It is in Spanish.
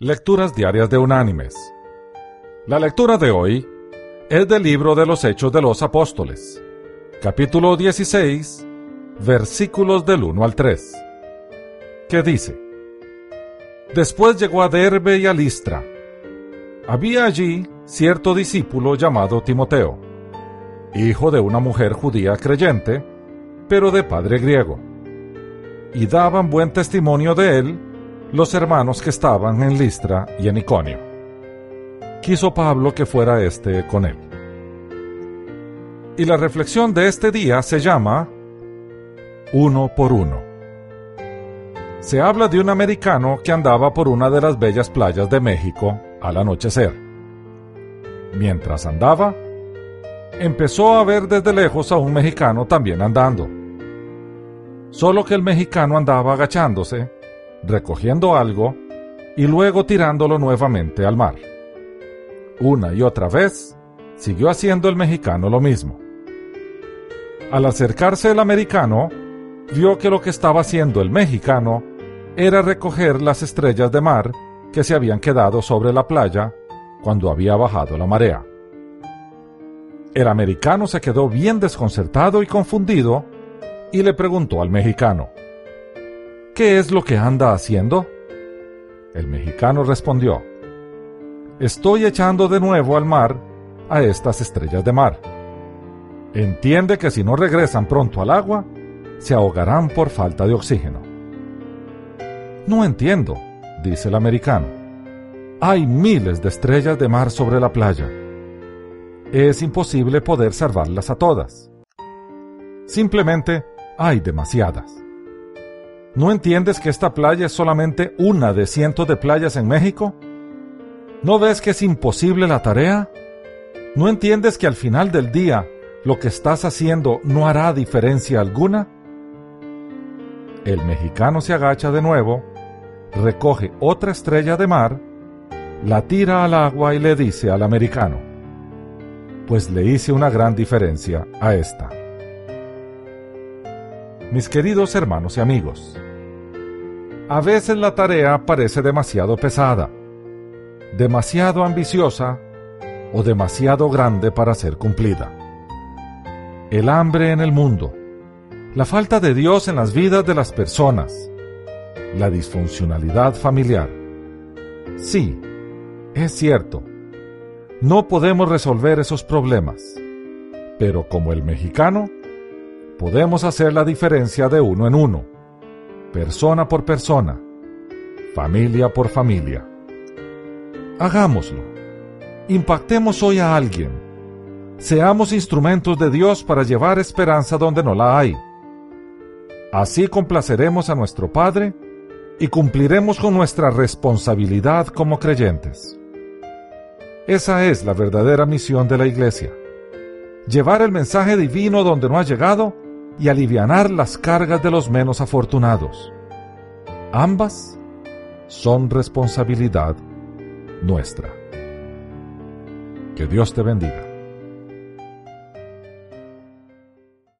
Lecturas Diarias de Unánimes. La lectura de hoy es del libro de los Hechos de los Apóstoles, capítulo 16, versículos del 1 al 3, que dice, Después llegó a Derbe y a Listra. Había allí cierto discípulo llamado Timoteo, hijo de una mujer judía creyente, pero de padre griego, y daban buen testimonio de él los hermanos que estaban en Listra y en Iconio. Quiso Pablo que fuera éste con él. Y la reflexión de este día se llama Uno por uno. Se habla de un americano que andaba por una de las bellas playas de México al anochecer. Mientras andaba, empezó a ver desde lejos a un mexicano también andando. Solo que el mexicano andaba agachándose recogiendo algo y luego tirándolo nuevamente al mar. Una y otra vez, siguió haciendo el mexicano lo mismo. Al acercarse el americano, vio que lo que estaba haciendo el mexicano era recoger las estrellas de mar que se habían quedado sobre la playa cuando había bajado la marea. El americano se quedó bien desconcertado y confundido y le preguntó al mexicano, ¿Qué es lo que anda haciendo? El mexicano respondió, Estoy echando de nuevo al mar a estas estrellas de mar. Entiende que si no regresan pronto al agua, se ahogarán por falta de oxígeno. No entiendo, dice el americano. Hay miles de estrellas de mar sobre la playa. Es imposible poder salvarlas a todas. Simplemente hay demasiadas. ¿No entiendes que esta playa es solamente una de cientos de playas en México? ¿No ves que es imposible la tarea? ¿No entiendes que al final del día lo que estás haciendo no hará diferencia alguna? El mexicano se agacha de nuevo, recoge otra estrella de mar, la tira al agua y le dice al americano, pues le hice una gran diferencia a esta. Mis queridos hermanos y amigos, a veces la tarea parece demasiado pesada, demasiado ambiciosa o demasiado grande para ser cumplida. El hambre en el mundo, la falta de Dios en las vidas de las personas, la disfuncionalidad familiar. Sí, es cierto, no podemos resolver esos problemas, pero como el mexicano, podemos hacer la diferencia de uno en uno persona por persona, familia por familia. Hagámoslo. Impactemos hoy a alguien. Seamos instrumentos de Dios para llevar esperanza donde no la hay. Así complaceremos a nuestro Padre y cumpliremos con nuestra responsabilidad como creyentes. Esa es la verdadera misión de la Iglesia. Llevar el mensaje divino donde no ha llegado y alivianar las cargas de los menos afortunados. Ambas son responsabilidad nuestra. Que Dios te bendiga.